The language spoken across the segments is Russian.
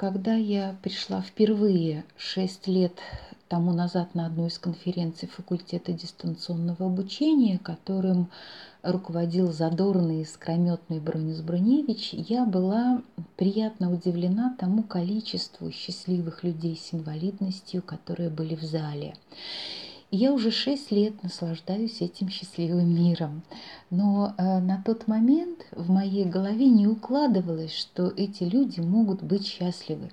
когда я пришла впервые шесть лет тому назад на одну из конференций факультета дистанционного обучения, которым руководил задорный и скрометный Бронис Броневич, я была приятно удивлена тому количеству счастливых людей с инвалидностью, которые были в зале. Я уже шесть лет наслаждаюсь этим счастливым миром. Но э, на тот момент в моей голове не укладывалось, что эти люди могут быть счастливы.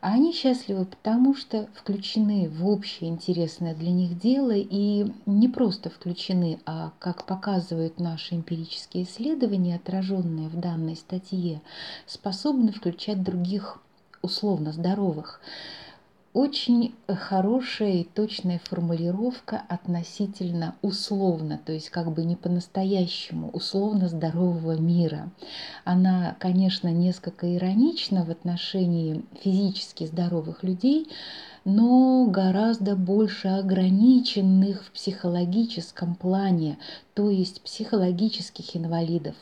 А они счастливы, потому что включены в общее интересное для них дело и не просто включены, а, как показывают наши эмпирические исследования, отраженные в данной статье, способны включать других условно здоровых очень хорошая и точная формулировка относительно условно, то есть как бы не по-настоящему, условно здорового мира. Она, конечно, несколько иронична в отношении физически здоровых людей, но гораздо больше ограниченных в психологическом плане, то есть психологических инвалидов.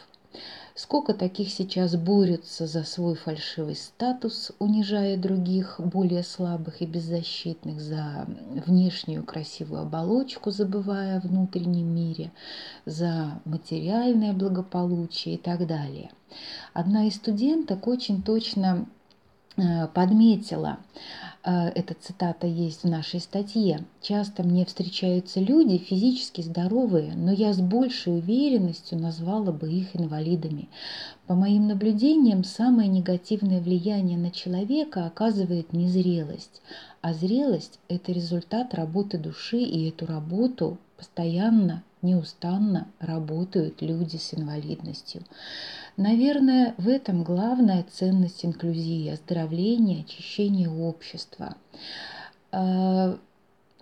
Сколько таких сейчас борются за свой фальшивый статус, унижая других, более слабых и беззащитных, за внешнюю красивую оболочку, забывая о внутреннем мире, за материальное благополучие и так далее. Одна из студенток очень точно подметила, э, эта цитата есть в нашей статье. Часто мне встречаются люди физически здоровые, но я с большей уверенностью назвала бы их инвалидами. По моим наблюдениям, самое негативное влияние на человека оказывает незрелость. А зрелость – это результат работы души, и эту работу постоянно, неустанно работают люди с инвалидностью. Наверное, в этом главная ценность инклюзии, оздоровления, очищения общества. А,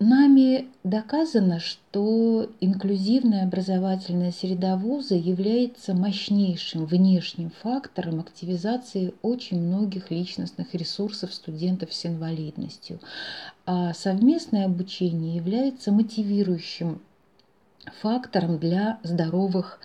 Нами доказано, что инклюзивная образовательная среда вуза является мощнейшим внешним фактором активизации очень многих личностных ресурсов студентов с инвалидностью. А совместное обучение является мотивирующим фактором для здоровых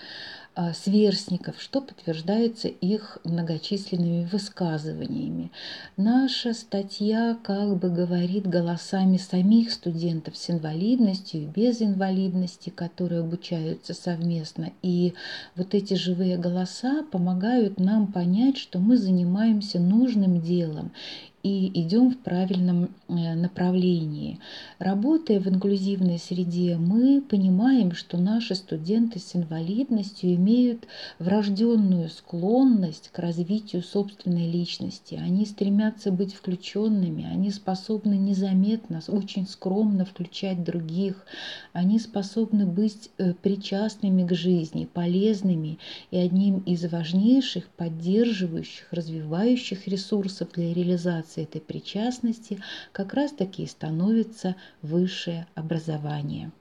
а, сверстников, что подтверждается их многочисленными высказываниями. Наша статья как бы говорит голосами самих студентов с инвалидностью и без инвалидности, которые обучаются совместно. И вот эти живые голоса помогают нам понять, что мы занимаемся нужным делом и идем в правильном э, направлении. Работая в инклюзивной среде, мы понимаем, что наши студенты с инвалидностью имеют врожденную склонность к развитию собственной личности. Они стремятся быть включенными, они способны незаметно, очень скромно включать других, они способны быть э, причастными к жизни, полезными и одним из важнейших поддерживающих, развивающих ресурсов для реализации этой причастности как раз-таки и становится высшее образование.